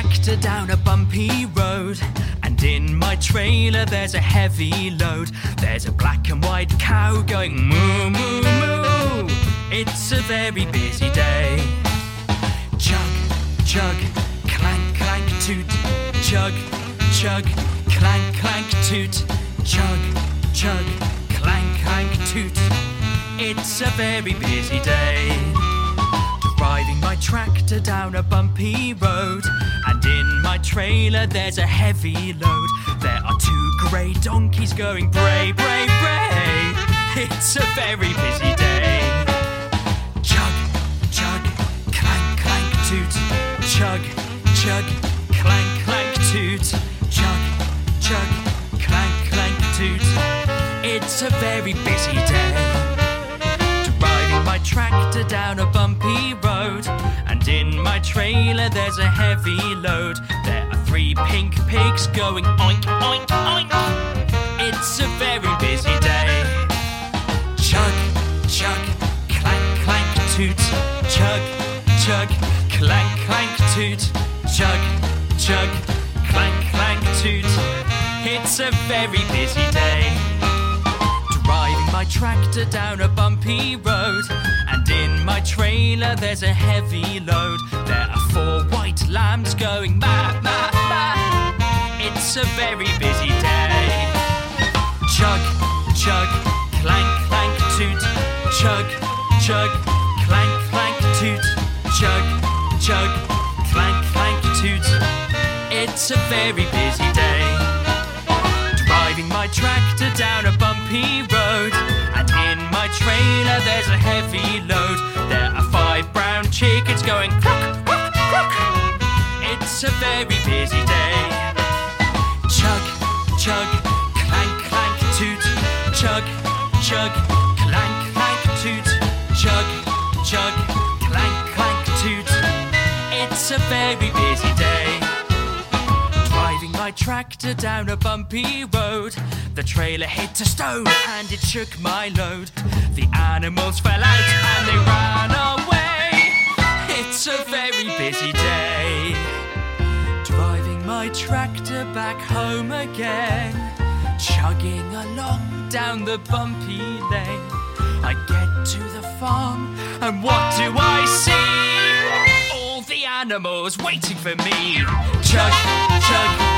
tractor down a bumpy road. And in my trailer there's a heavy load. There's a black and white cow going moo moo moo. It's a very busy day. Chug, chug, clank, clank, toot. Chug, chug, clank, clank, toot. Chug, chug, clank, clank, toot. It's a very busy day. Tractor down a bumpy road. And in my trailer there's a heavy load. There are two grey donkeys going bray, bray, bray. It's a very busy day. Chug, chug, clank, clank, toot. Chug, chug, clank, clank, toot. Chug, chug, clank, clank, toot. It's a very busy day. Driving my tractor down a bumpy road. Trailer there's a heavy load. There are three pink pigs going oink, oink, oink. It's a very busy day. Chug, chug, clank, clank, toot. Chug, chug, clank, clank, toot. Chug, chug, clank, clank, toot. It's a very busy day. Driving my tractor down a bumpy road. And my trailer there's a heavy load. There are four white lambs going ma, ma, ma. It's a very busy day. Chug, chug, clank, clank, toot. Chug, chug, clank, clank, toot. Chug, chug, clank, clank, toot. It's a very busy day. Driving my tractor down a bumpy road. Trailer there's a heavy load. There are five brown chickens going cluck, cluck, cluck. It's a very busy day. Chug, chug, clank, clank, toot. Chug, chug, clank, clank, toot. Chug, chug, clank, clank, toot. It's a very busy day. My tractor down a bumpy road. The trailer hit a stone and it shook my load. The animals fell out and they ran away. It's a very busy day. Driving my tractor back home again. Chugging along down the bumpy lane. I get to the farm and what do I see? All the animals waiting for me. Chug, chug,